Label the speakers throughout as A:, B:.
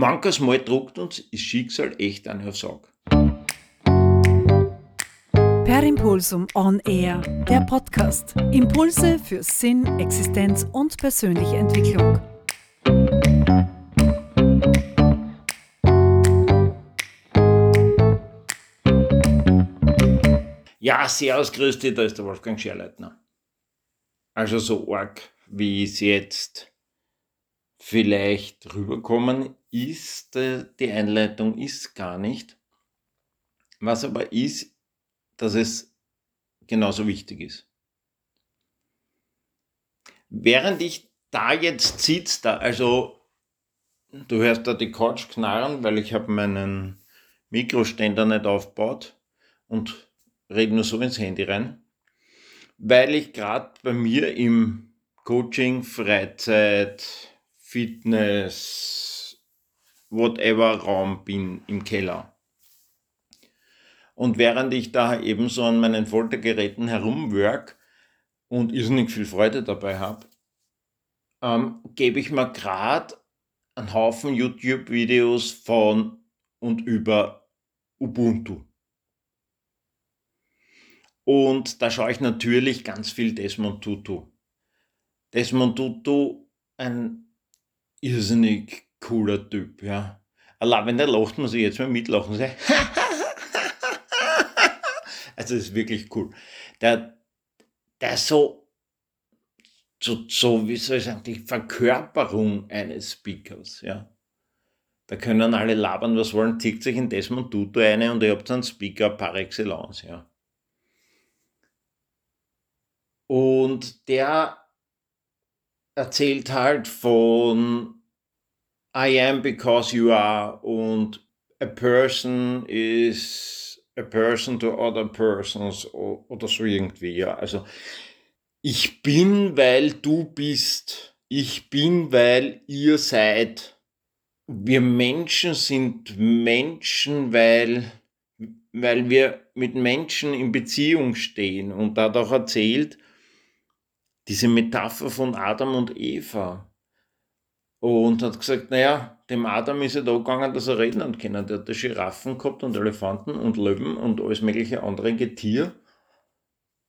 A: Manches Mal druckt uns das Schicksal echt eine aufs Auge.
B: Per Impulsum On Air, der Podcast. Impulse für Sinn, Existenz und persönliche Entwicklung.
A: Ja, servus, grüß dich, da ist der Wolfgang Scherleitner. Also so arg, wie es jetzt vielleicht rüberkommen ist, äh, die Einleitung ist gar nicht. Was aber ist, dass es genauso wichtig ist. Während ich da jetzt sitze, da, also du hörst da die Couch knarren, weil ich habe meinen Mikroständer nicht aufgebaut und rede nur so ins Handy rein, weil ich gerade bei mir im Coaching, Freizeit, Fitness, whatever Raum bin im Keller. Und während ich da eben so an meinen Foltergeräten herumwork und irrsinnig viel Freude dabei habe, ähm, gebe ich mir gerade einen Haufen YouTube-Videos von und über Ubuntu. Und da schaue ich natürlich ganz viel Desmond Tutu. Desmond Tutu, ein irrsinnig cooler Typ, ja. Allein wenn der lacht, muss ich jetzt mal mitlachen. also das ist wirklich cool. Der, der so, so, so, wie soll ich sagen, die Verkörperung eines Speakers, ja. Da können alle labern, was wollen, tickt sich in Desmond Tutu eine und ihr habt einen Speaker par excellence, ja. Und der erzählt halt von I am because you are und a person is a person to other persons oder so irgendwie. Ja. Also ich bin, weil du bist. Ich bin, weil ihr seid. Wir Menschen sind Menschen, weil, weil wir mit Menschen in Beziehung stehen. Und da hat auch erzählt, diese Metapher von Adam und Eva. Und hat gesagt, naja, dem Adam ist ja da gegangen, dass er reden hat können. Der hat da Giraffen gehabt und Elefanten und Löwen und alles mögliche andere Getier.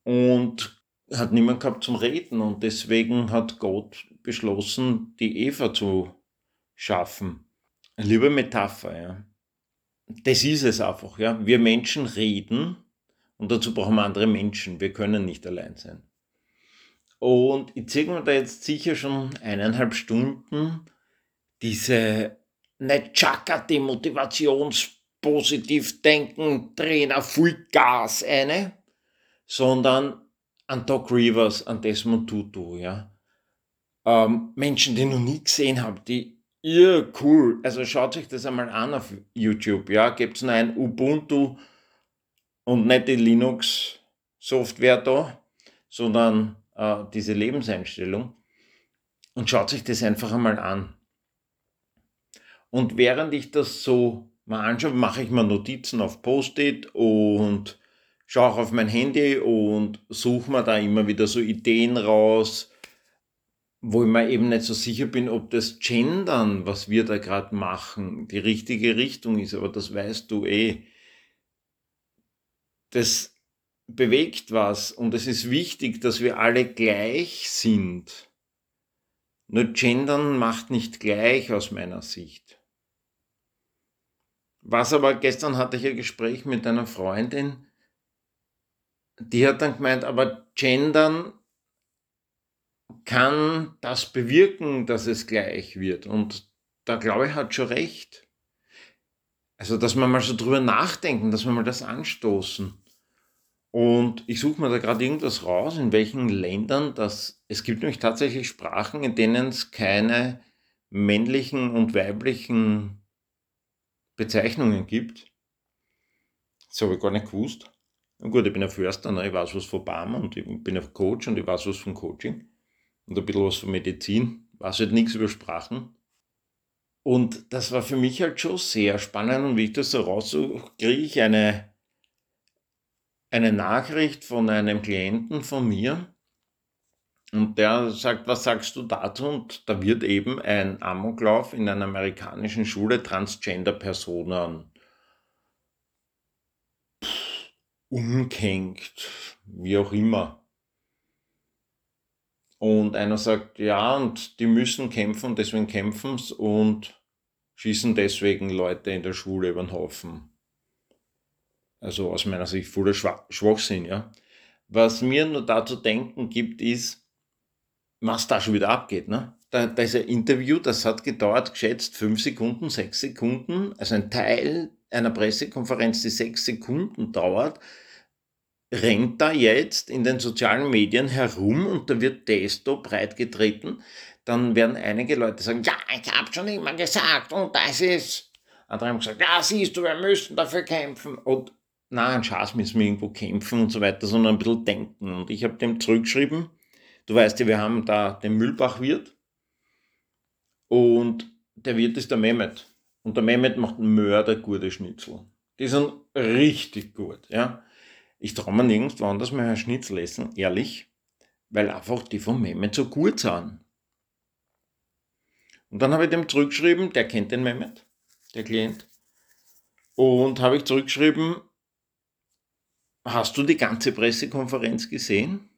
A: Und hat niemand gehabt zum Reden. Und deswegen hat Gott beschlossen, die Eva zu schaffen. Liebe Metapher, ja. Das ist es einfach, ja. Wir Menschen reden und dazu brauchen wir andere Menschen. Wir können nicht allein sein. Und ich ziehe mir da jetzt sicher schon eineinhalb Stunden diese nicht Chaka, die Motivationspositiv denken, Trainer, Full Gas eine, sondern an Doc Rivers, an Desmond Tutu, ja. Ähm, Menschen, die noch nie gesehen habe, die ihr cool, also schaut euch das einmal an auf YouTube, ja, gebt nur ein Ubuntu und nicht die Linux Software da, sondern äh, diese Lebenseinstellung und schaut sich das einfach einmal an. Und während ich das so mal anschaue, mache ich mir Notizen auf Post-it und schaue auch auf mein Handy und suche mir da immer wieder so Ideen raus, wo ich mir eben nicht so sicher bin, ob das Gendern, was wir da gerade machen, die richtige Richtung ist. Aber das weißt du eh. Das bewegt was und es ist wichtig, dass wir alle gleich sind. Nur Gendern macht nicht gleich aus meiner Sicht. Was aber, gestern hatte ich ein Gespräch mit einer Freundin, die hat dann gemeint, aber Gendern kann das bewirken, dass es gleich wird. Und da glaube ich, hat schon recht. Also, dass wir mal so drüber nachdenken, dass wir mal das anstoßen. Und ich suche mir da gerade irgendwas raus, in welchen Ländern das. Es gibt nämlich tatsächlich Sprachen, in denen es keine männlichen und weiblichen Bezeichnungen gibt. Das habe ich gar nicht gewusst. Na gut, ich bin ein Förster, ne? ich weiß was von BAM und ich bin ein Coach und ich weiß was von Coaching und ein bisschen was von Medizin. Ich weiß halt nichts über Sprachen. Und das war für mich halt schon sehr spannend und wie ich das so raussuche, kriege ich eine eine Nachricht von einem Klienten von mir, Und der sagt, was sagst du dazu? Und da wird eben ein Amoklauf in einer amerikanischen Schule Transgender-Personen umkenkt, wie auch immer. Und einer sagt, ja, und die müssen kämpfen, deswegen kämpfen und schießen deswegen Leute in der Schule über den Haufen. Also aus meiner Sicht voller Schwachsinn, ja. Was mir nur dazu denken gibt, ist, was da schon wieder abgeht. Ne? Da, da ist ein Interview, das hat gedauert, geschätzt fünf Sekunden, sechs Sekunden, also ein Teil einer Pressekonferenz, die sechs Sekunden dauert, rennt da jetzt in den sozialen Medien herum und da wird Testo breitgetreten, dann werden einige Leute sagen, ja, ich habe schon immer gesagt und das ist. Andere haben gesagt, ja, siehst du, wir müssen dafür kämpfen. Und nein, Schaß müssen wir irgendwo kämpfen und so weiter, sondern ein bisschen denken. Und ich habe dem zurückgeschrieben, Du weißt ja, wir haben da den Mühlbach-Wirt und der Wirt ist der Mehmet. Und der Mehmet macht mördergute Schnitzel. Die sind richtig gut, ja. Ich traue mir nirgendwo anders mehr ein Schnitzel essen, ehrlich, weil einfach die von Mehmet so gut sind. Und dann habe ich dem zurückgeschrieben, der kennt den Mehmet, der Klient. Und habe ich zurückgeschrieben, hast du die ganze Pressekonferenz gesehen?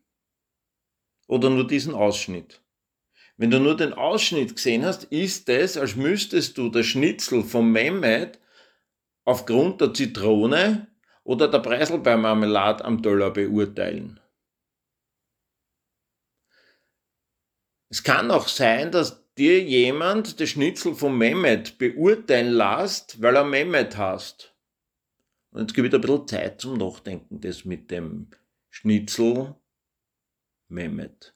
A: oder nur diesen Ausschnitt. Wenn du nur den Ausschnitt gesehen hast, ist es, als müsstest du das Schnitzel vom Mehmet aufgrund der Zitrone oder der Preiselbeermarmelade am Teller beurteilen. Es kann auch sein, dass dir jemand das Schnitzel vom Mehmet beurteilen lässt, weil er Mehmet hast. Und jetzt gebe ich ein bisschen Zeit zum Nachdenken, das mit dem Schnitzel Mehmet.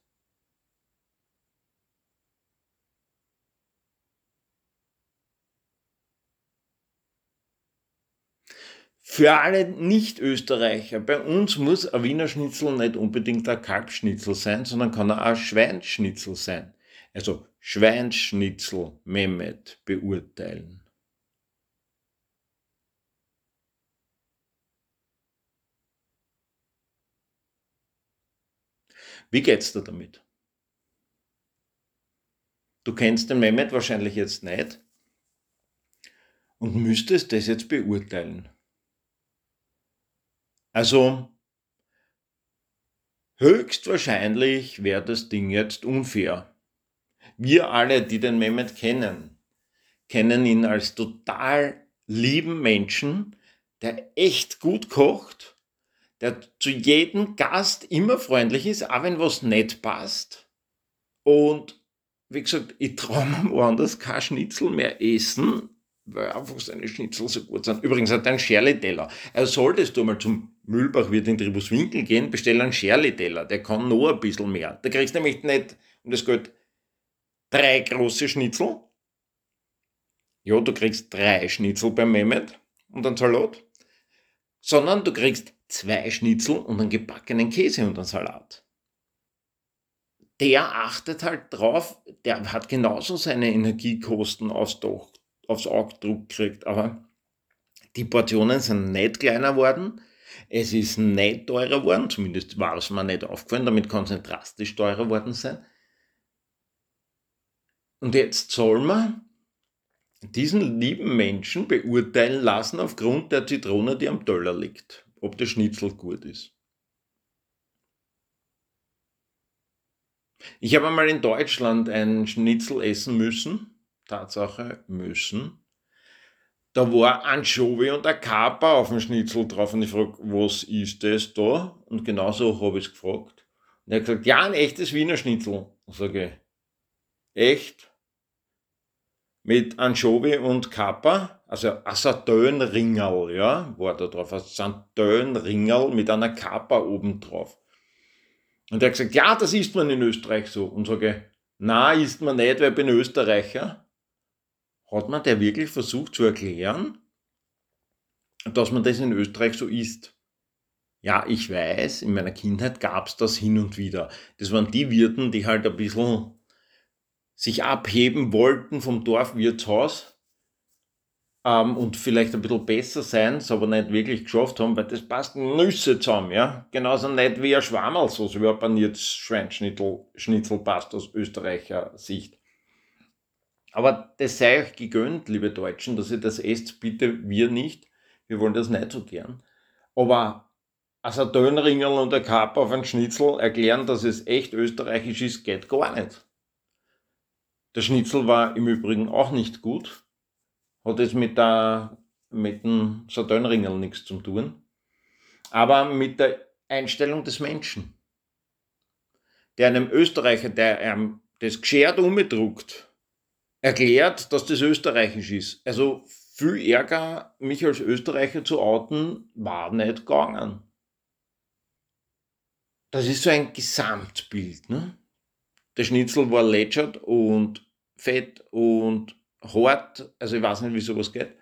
A: Für alle Nicht-Österreicher, bei uns muss ein Wiener Schnitzel nicht unbedingt ein Kalbschnitzel sein, sondern kann auch ein Schweinschnitzel sein. Also Schweinschnitzel Mehmet beurteilen. Wie geht's dir damit? Du kennst den Mehmet wahrscheinlich jetzt nicht und müsstest das jetzt beurteilen. Also, höchstwahrscheinlich wäre das Ding jetzt unfair. Wir alle, die den Mehmet kennen, kennen ihn als total lieben Menschen, der echt gut kocht der zu jedem Gast immer freundlich ist, auch wenn was nicht passt. Und wie gesagt, ich traue mir woanders kein Schnitzel mehr essen, weil einfach seine Schnitzel so gut sind. Übrigens hat er einen Scherli-Teller. Also solltest du mal zum Mühlbachwirt in Tribuswinkel gehen, bestell einen Scherli-Teller. Der kann noch ein bisschen mehr. Da kriegst du nämlich nicht, und das geht, drei große Schnitzel. Ja, du kriegst drei Schnitzel beim Mehmet und einen Salat. Sondern du kriegst zwei Schnitzel und einen gebackenen Käse und einen Salat. Der achtet halt drauf, der hat genauso seine Energiekosten aufs, Doch, aufs Augendruck gekriegt, aber die Portionen sind nicht kleiner worden, es ist nicht teurer worden, zumindest war es mir nicht aufgefallen, damit kann es drastisch teurer worden sein. Und jetzt soll man diesen lieben Menschen beurteilen lassen aufgrund der Zitrone, die am Teller liegt ob der Schnitzel gut ist. Ich habe einmal in Deutschland ein Schnitzel essen müssen. Tatsache müssen. Da war Anchovy und ein Kaper auf dem Schnitzel drauf und ich frage, was ist das da? Und genauso habe ich es gefragt. Und er hat gesagt, ja, ein echtes Wiener Schnitzel. Ich sage, echt? Mit Anchovy und Kaper? also ein Satönringerl, ja, war da drauf, ein Satönringerl mit einer Kappa oben drauf. Und er hat gesagt, ja, das isst man in Österreich so. Und sage, na, isst man nicht, weil ich bin Österreicher. Hat man der wirklich versucht zu erklären, dass man das in Österreich so isst? Ja, ich weiß, in meiner Kindheit gab es das hin und wieder. Das waren die Wirten, die halt ein bisschen sich abheben wollten vom Dorfwirtshaus ähm, und vielleicht ein bisschen besser sein, es aber nicht wirklich geschafft haben, weil das passt Nüsse zusammen, ja. Genauso nicht wie ein Schwammerl, so wie ein paniertes Schweinschnitzel Schnitzel passt aus Österreicher Sicht. Aber das sei euch gegönnt, liebe Deutschen, dass ihr das esst, bitte wir nicht. Wir wollen das nicht so gern. Aber also ein Dönringerl und ein Kap auf ein Schnitzel erklären, dass es echt österreichisch ist, geht gar nicht. Der Schnitzel war im Übrigen auch nicht gut. Hat es mit, mit dem Sardönringel nichts zu tun. Aber mit der Einstellung des Menschen. Der einem Österreicher, der einem das geschert umgedruckt, erklärt, dass das österreichisch ist. Also viel Ärger, mich als Österreicher zu outen, war nicht gegangen. Das ist so ein Gesamtbild. Ne? Der Schnitzel war lätschert und fett und hart. Also ich weiß nicht, wie sowas geht.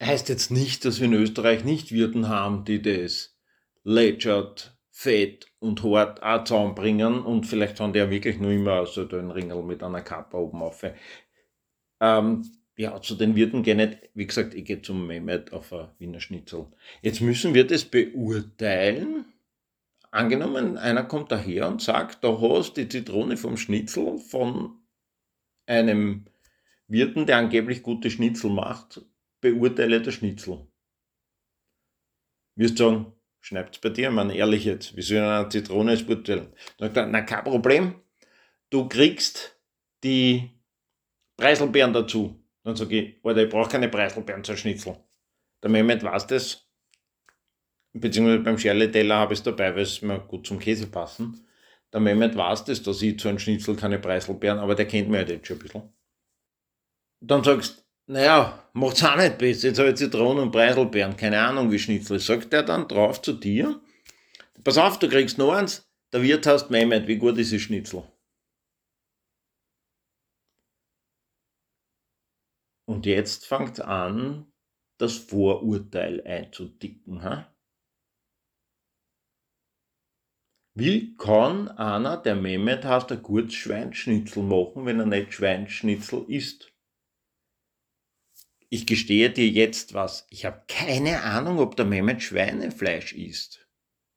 A: Heißt jetzt nicht, dass wir in Österreich nicht Wirten haben, die das lätschert, fett und hart auch zusammenbringen und vielleicht haben die ja wirklich nur immer so den Ringel mit einer Kappe oben auf. Ähm, ja, zu den Wirten gehe ich nicht. Wie gesagt, ich gehe zum Mehmet auf ein Wiener Schnitzel. Jetzt müssen wir das beurteilen angenommen, einer kommt daher und sagt, da hast du die Zitrone vom Schnitzel von einem Wirten, der angeblich gute Schnitzel macht, beurteile der Schnitzel. Wirst sagen, schneid's bei dir, man ehrlich jetzt, wie soll eine Zitrone es beurteilen? Dann sagt er, na kein Problem, du kriegst die Preiselbeeren dazu. Dann sage ich, Alter, ich brauche keine Preiselbeeren zur Schnitzel. Der Mehmet weiß das, beziehungsweise beim Scherle-Teller habe ich es dabei, weil es mir gut zum Käse passen. Der Mehmet weiß das, dass ich zu einem Schnitzel keine Preiselbeeren, aber der kennt mich halt jetzt schon ein bisschen. Dann sagst du, naja, macht's auch nicht besser, jetzt habe ich Zitronen und Preiselbeeren, keine Ahnung wie Schnitzel. Sagt der dann drauf zu dir, pass auf, du kriegst noch eins, der Wirt heißt Mehmet, wie gut ist das Schnitzel? Und jetzt fängt an, das Vorurteil einzudicken. Ha? Wie kann einer, der Mehmet heißt, ein gutes Schweinschnitzel machen, wenn er nicht Schweinschnitzel isst? Ich gestehe dir jetzt was. Ich habe keine Ahnung, ob der Mehmet Schweinefleisch isst.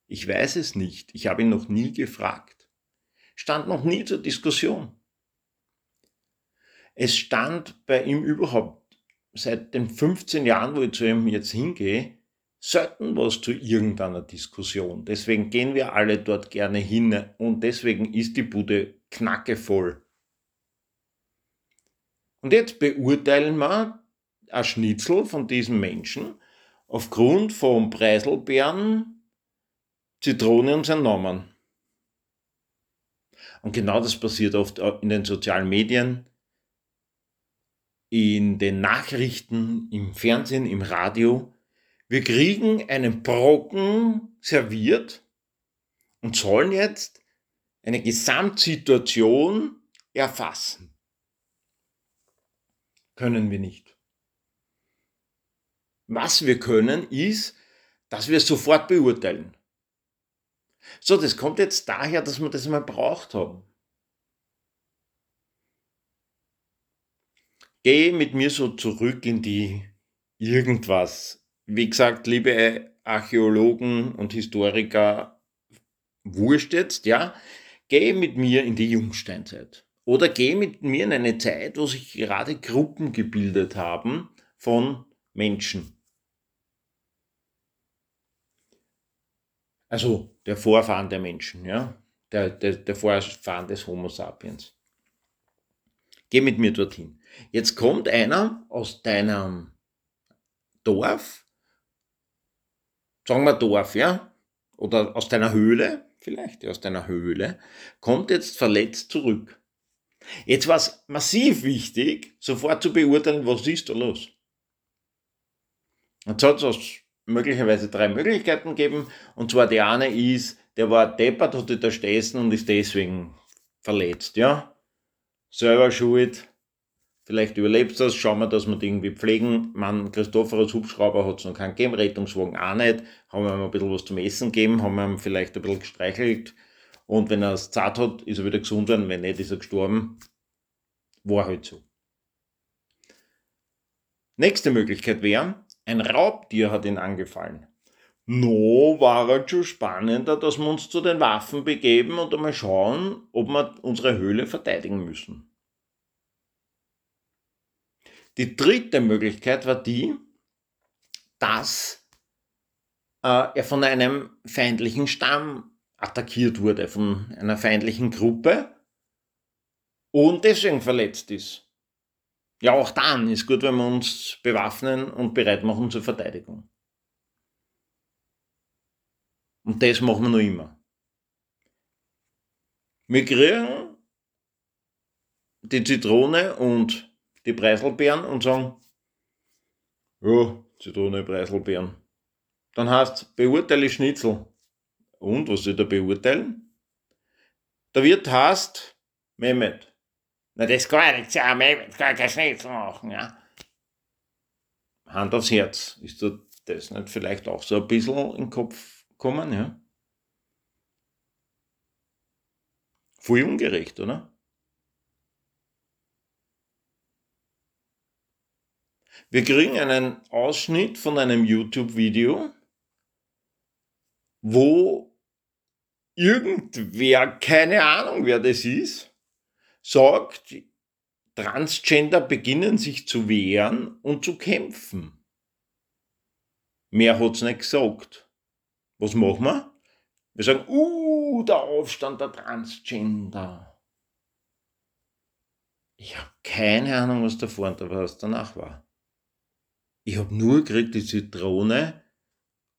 A: Ich weiß es nicht. Ich habe ihn noch nie gefragt. Stand noch nie zur Diskussion. Es stand bei ihm überhaupt seit den 15 Jahren, wo ich zu ihm jetzt hingehe, selten was zu irgendeiner Diskussion. Deswegen gehen wir alle dort gerne hin und deswegen ist die Bude knackevoll. Und jetzt beurteilen wir ein Schnitzel von diesem Menschen aufgrund von Preiselbeeren, Zitrone und seinen Namen. Und genau das passiert oft in den sozialen Medien, in den Nachrichten, im Fernsehen, im Radio. Wir kriegen einen Brocken serviert und sollen jetzt eine Gesamtsituation erfassen. Können wir nicht. Was wir können, ist, dass wir es sofort beurteilen. So, das kommt jetzt daher, dass wir das mal braucht haben. Geh mit mir so zurück in die irgendwas wie gesagt, liebe Archäologen und Historiker, wurscht jetzt, ja, geh mit mir in die Jungsteinzeit. Oder geh mit mir in eine Zeit, wo sich gerade Gruppen gebildet haben von Menschen. Also der Vorfahren der Menschen, ja, der, der, der Vorfahren des Homo sapiens. Geh mit mir dorthin. Jetzt kommt einer aus deinem Dorf sagen wir Dorf, ja, oder aus deiner Höhle, vielleicht aus deiner Höhle, kommt jetzt verletzt zurück. Jetzt war es massiv wichtig, sofort zu beurteilen, was ist da los. So hat es möglicherweise drei Möglichkeiten gegeben. Und zwar die eine ist, der war deppert, hatte da stehen und ist deswegen verletzt, ja. Selber schuld, Vielleicht überlebt das, schauen wir, dass wir die irgendwie pflegen. Man, Christopher als Hubschrauber hat es noch keinen gegeben, Rettungswagen auch nicht. Haben wir ihm ein bisschen was zum Essen gegeben, haben wir ihm vielleicht ein bisschen gestreichelt. Und wenn er es zart hat, ist er wieder gesund worden. Wenn nicht, ist er gestorben. War halt so. Nächste Möglichkeit wäre, ein Raubtier hat ihn angefallen. No, war halt schon spannender, dass wir uns zu den Waffen begeben und einmal schauen, ob wir unsere Höhle verteidigen müssen. Die dritte Möglichkeit war die, dass äh, er von einem feindlichen Stamm attackiert wurde, von einer feindlichen Gruppe und deswegen verletzt ist. Ja, auch dann ist gut, wenn wir uns bewaffnen und bereit machen zur Verteidigung. Und das machen wir noch immer. Wir kriegen die Zitrone und die Preiselbeeren und sagen, ja, Zitrone, Preiselbeeren. Dann heißt beurteile Schnitzel. Und, was soll da beurteilen? Der Wirt heißt Mehmet. Na, das kann nicht sein, Mehmet kann kein Schnitzel machen, ja. Hand aufs Herz. Ist das nicht vielleicht auch so ein bisschen in den Kopf kommen, ja. Voll ungerecht, oder? Wir kriegen einen Ausschnitt von einem YouTube-Video, wo irgendwer, keine Ahnung wer das ist, sagt, Transgender beginnen sich zu wehren und zu kämpfen. Mehr hat's nicht gesagt. Was machen wir? Wir sagen, uh, der Aufstand der Transgender. Ich habe keine Ahnung, was davor und was danach war. Ich habe nur gekriegt die Zitrone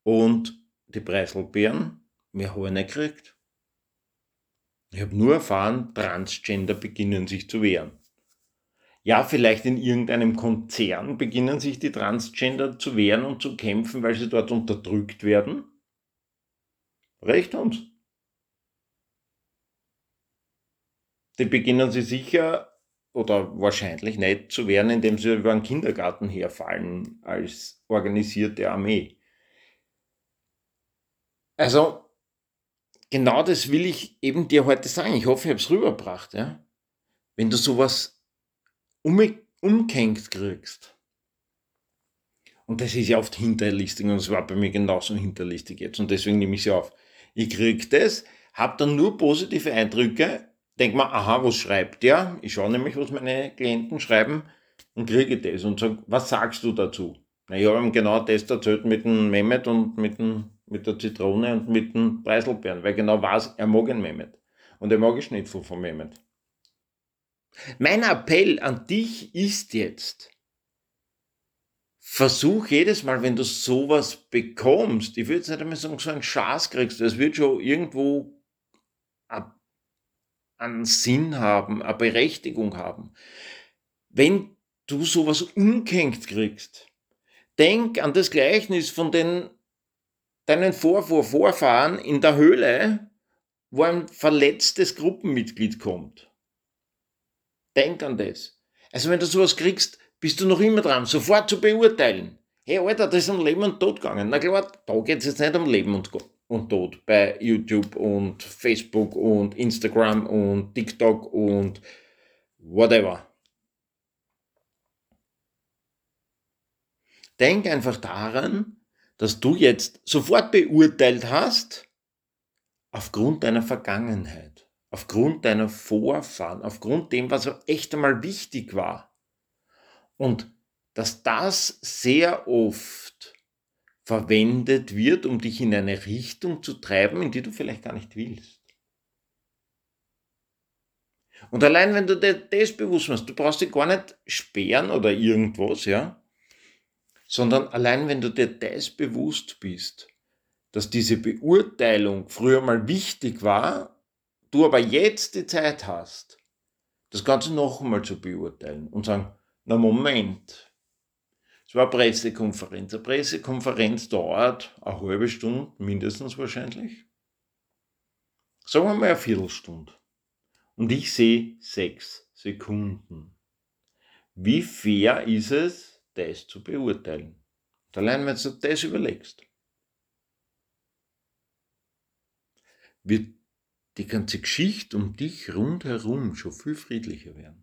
A: und die Preiselbeeren. Mehr habe ich nicht gekriegt. Ich habe nur erfahren, Transgender beginnen sich zu wehren. Ja, vielleicht in irgendeinem Konzern beginnen sich die Transgender zu wehren und zu kämpfen, weil sie dort unterdrückt werden. Recht uns. Die beginnen sie sicher oder wahrscheinlich nicht zu wehren, indem sie über einen Kindergarten herfallen als organisierte Armee. Also, genau das will ich eben dir heute sagen. Ich hoffe, ich habe es rübergebracht. Ja? Wenn du sowas um, umkenkt kriegst, und das ist ja oft hinterlistig und es war bei mir genauso hinterlistig jetzt und deswegen nehme ich sie auf. Ich krieg das, hab dann nur positive Eindrücke, denk mal, aha, was schreibt der? Ich schaue nämlich, was meine Klienten schreiben und kriege das und sag, was sagst du dazu? Na, ich habe ihm genau das erzählt mit dem Mehmet und mit, dem, mit der Zitrone und mit dem Preiselbeeren, weil genau weiß, er mag einen Mehmet. Und er mag einen Schnitzel von Mehmet. Mein Appell an dich ist jetzt, versuch jedes Mal, wenn du sowas bekommst, ich würde jetzt nicht einmal sagen, so einen Schatz kriegst, es wird schon irgendwo einen Sinn haben, eine Berechtigung haben. Wenn du sowas umkenkt kriegst, denk an das Gleichnis von den, deinen Vorvor Vorfahren in der Höhle, wo ein verletztes Gruppenmitglied kommt. Denk an das. Also wenn du sowas kriegst, bist du noch immer dran, sofort zu beurteilen. Hey Alter, das ist um Leben und Tod gegangen. Na klar, da geht es jetzt nicht um Leben und, und Tod bei YouTube und Facebook und Instagram und TikTok und whatever. Denk einfach daran, dass du jetzt sofort beurteilt hast, aufgrund deiner Vergangenheit, aufgrund deiner Vorfahren, aufgrund dem, was echt einmal wichtig war. Und dass das sehr oft verwendet wird, um dich in eine Richtung zu treiben, in die du vielleicht gar nicht willst. Und allein wenn du dir das bewusst machst, du brauchst dich gar nicht sperren oder irgendwas, ja, sondern allein wenn du dir das bewusst bist, dass diese Beurteilung früher mal wichtig war, du aber jetzt die Zeit hast, das Ganze noch einmal zu beurteilen und sagen, na Moment. Es war eine Pressekonferenz. Eine Pressekonferenz dauert eine halbe Stunde, mindestens wahrscheinlich. Sagen wir mal eine Viertelstunde. Und ich sehe sechs Sekunden. Wie fair ist es, das zu beurteilen? Und allein wenn du das überlegst, wird die ganze Geschichte um dich rundherum schon viel friedlicher werden.